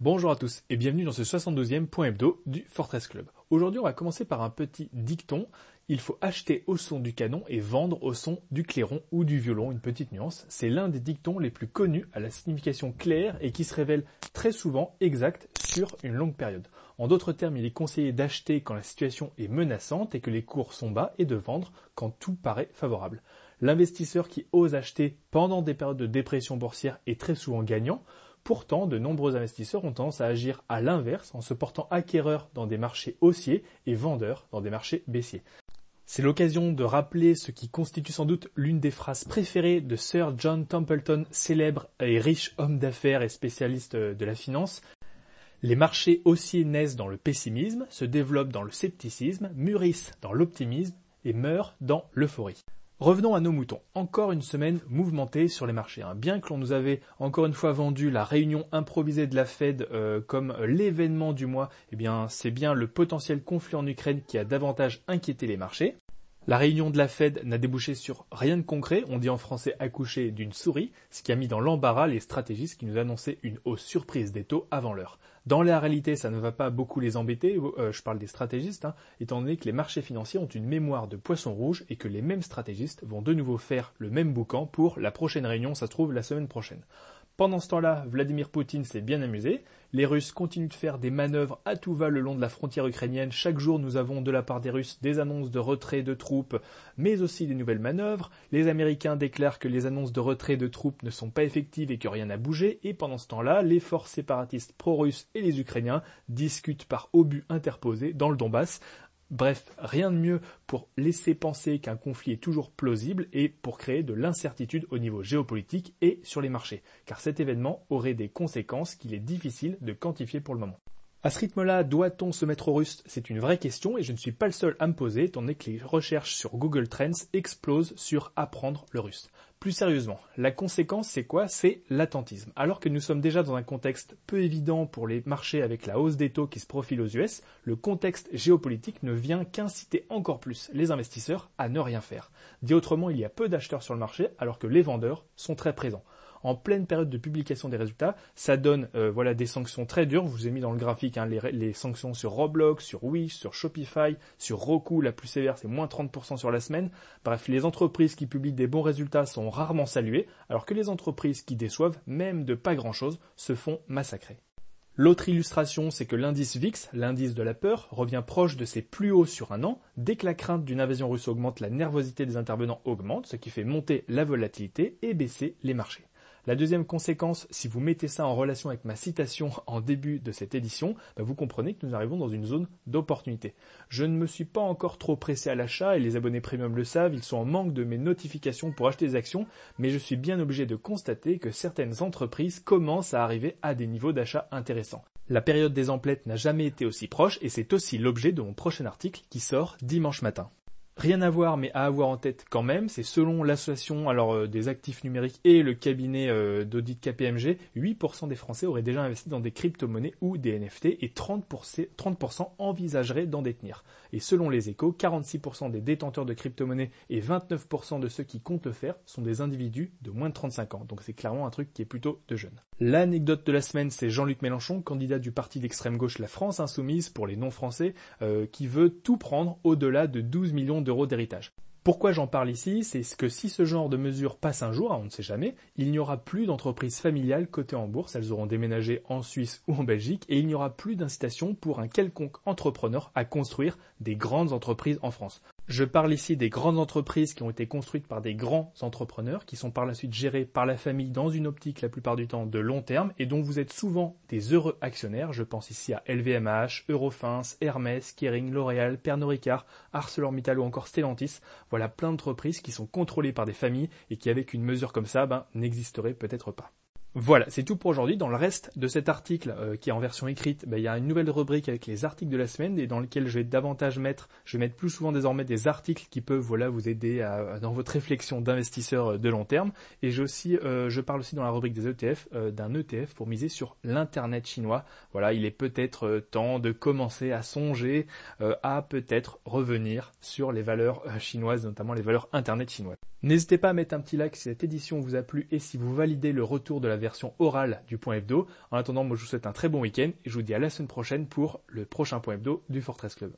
Bonjour à tous et bienvenue dans ce 72e point hebdo du Fortress Club. Aujourd'hui on va commencer par un petit dicton. Il faut acheter au son du canon et vendre au son du clairon ou du violon, une petite nuance. C'est l'un des dictons les plus connus à la signification claire et qui se révèle très souvent exact sur une longue période. En d'autres termes, il est conseillé d'acheter quand la situation est menaçante et que les cours sont bas et de vendre quand tout paraît favorable. L'investisseur qui ose acheter pendant des périodes de dépression boursière est très souvent gagnant. Pourtant, de nombreux investisseurs ont tendance à agir à l'inverse en se portant acquéreurs dans des marchés haussiers et vendeurs dans des marchés baissiers. C'est l'occasion de rappeler ce qui constitue sans doute l'une des phrases préférées de Sir John Templeton, célèbre et riche homme d'affaires et spécialiste de la finance. Les marchés haussiers naissent dans le pessimisme, se développent dans le scepticisme, mûrissent dans l'optimisme et meurent dans l'euphorie. Revenons à nos moutons. Encore une semaine mouvementée sur les marchés. Hein. Bien que l'on nous avait encore une fois vendu la réunion improvisée de la Fed euh, comme l'événement du mois, eh bien c'est bien le potentiel conflit en Ukraine qui a davantage inquiété les marchés. La réunion de la Fed n'a débouché sur rien de concret, on dit en français accoucher d'une souris, ce qui a mis dans l'embarras les stratégistes qui nous annonçaient une hausse surprise des taux avant l'heure. Dans la réalité, ça ne va pas beaucoup les embêter, euh, je parle des stratégistes, hein, étant donné que les marchés financiers ont une mémoire de poisson rouge et que les mêmes stratégistes vont de nouveau faire le même boucan pour la prochaine réunion, ça se trouve la semaine prochaine. Pendant ce temps-là, Vladimir Poutine s'est bien amusé. Les Russes continuent de faire des manœuvres à tout va le long de la frontière ukrainienne. Chaque jour, nous avons de la part des Russes des annonces de retrait de troupes, mais aussi des nouvelles manœuvres. Les Américains déclarent que les annonces de retrait de troupes ne sont pas effectives et que rien n'a bougé. Et pendant ce temps-là, les forces séparatistes pro-russes et les Ukrainiens discutent par obus interposés dans le Donbass. Bref, rien de mieux pour laisser penser qu'un conflit est toujours plausible et pour créer de l'incertitude au niveau géopolitique et sur les marchés, car cet événement aurait des conséquences qu'il est difficile de quantifier pour le moment. À ce rythme-là, doit-on se mettre au russe C'est une vraie question et je ne suis pas le seul à me poser, étant donné que les recherches sur Google Trends explosent sur apprendre le russe. Plus sérieusement, la conséquence c'est quoi? C'est l'attentisme. Alors que nous sommes déjà dans un contexte peu évident pour les marchés avec la hausse des taux qui se profile aux US, le contexte géopolitique ne vient qu'inciter encore plus les investisseurs à ne rien faire. Dit autrement, il y a peu d'acheteurs sur le marché alors que les vendeurs sont très présents en pleine période de publication des résultats. Ça donne euh, voilà des sanctions très dures. Je vous ai mis dans le graphique hein, les, sanctions sur Roblox, sur Wish, sur Shopify, sur Roku. La plus sévère, c'est moins 30% sur la semaine. Bref, les entreprises qui publient des bons résultats sont rarement saluées, alors que les entreprises qui déçoivent, même de pas grand-chose, se font massacrer. L'autre illustration, c'est que l'indice VIX, l'indice de la peur, revient proche de ses plus hauts sur un an. Dès que la crainte d'une invasion russe augmente, la nervosité des intervenants augmente, ce qui fait monter la volatilité et baisser les marchés. La deuxième conséquence, si vous mettez ça en relation avec ma citation en début de cette édition, bah, vous comprenez que nous arrivons dans une zone d'opportunité. Je ne me suis pas encore trop pressé à l'achat et les abonnés premium le savent, ils sont en manque de mes notifications pour acheter des actions, mais je suis bien obligé de constater que certaines entreprises commencent à arriver à des niveaux d'achat intéressants. La période des emplettes n'a jamais été aussi proche et c'est aussi l'objet de mon prochain article qui sort dimanche matin. Rien à voir, mais à avoir en tête quand même, c'est selon l'association alors euh, des actifs numériques et le cabinet euh, d'audit KPMG, 8% des Français auraient déjà investi dans des crypto-monnaies ou des NFT et 30%, 30 envisageraient d'en détenir. Et selon les échos, 46% des détenteurs de crypto-monnaies et 29% de ceux qui comptent le faire sont des individus de moins de 35 ans. Donc c'est clairement un truc qui est plutôt de jeunes. L'anecdote de la semaine, c'est Jean-Luc Mélenchon, candidat du parti d'extrême gauche La France Insoumise pour les non-français, euh, qui veut tout prendre au-delà de 12 millions Pourquoi j'en parle ici? C'est que si ce genre de mesure passe un jour, hein, on ne sait jamais, il n'y aura plus d'entreprises familiales cotées en bourse, elles auront déménagé en Suisse ou en Belgique, et il n'y aura plus d'incitation pour un quelconque entrepreneur à construire des grandes entreprises en France. Je parle ici des grandes entreprises qui ont été construites par des grands entrepreneurs, qui sont par la suite gérées par la famille dans une optique la plupart du temps de long terme et dont vous êtes souvent des heureux actionnaires. Je pense ici à LVMH, Eurofins, Hermès, Kering, L'Oréal, Pernod Ricard, ArcelorMittal ou encore Stellantis. Voilà plein d'entreprises qui sont contrôlées par des familles et qui avec une mesure comme ça, ben, n'existeraient peut-être pas. Voilà, c'est tout pour aujourd'hui. Dans le reste de cet article euh, qui est en version écrite, ben, il y a une nouvelle rubrique avec les articles de la semaine et dans lequel je vais davantage mettre, je vais mettre plus souvent désormais des articles qui peuvent voilà vous aider dans votre réflexion d'investisseur euh, de long terme. Et euh, je parle aussi dans la rubrique des ETF d'un ETF pour miser sur l'internet chinois. Voilà, il est peut-être temps de commencer à songer à peut-être revenir sur les valeurs chinoises, notamment les valeurs internet chinoises. N'hésitez pas à mettre un petit like si cette édition vous a plu et si vous validez le retour de la version orale du point hebdo. En attendant, moi je vous souhaite un très bon week-end et je vous dis à la semaine prochaine pour le prochain point hebdo du Fortress Club.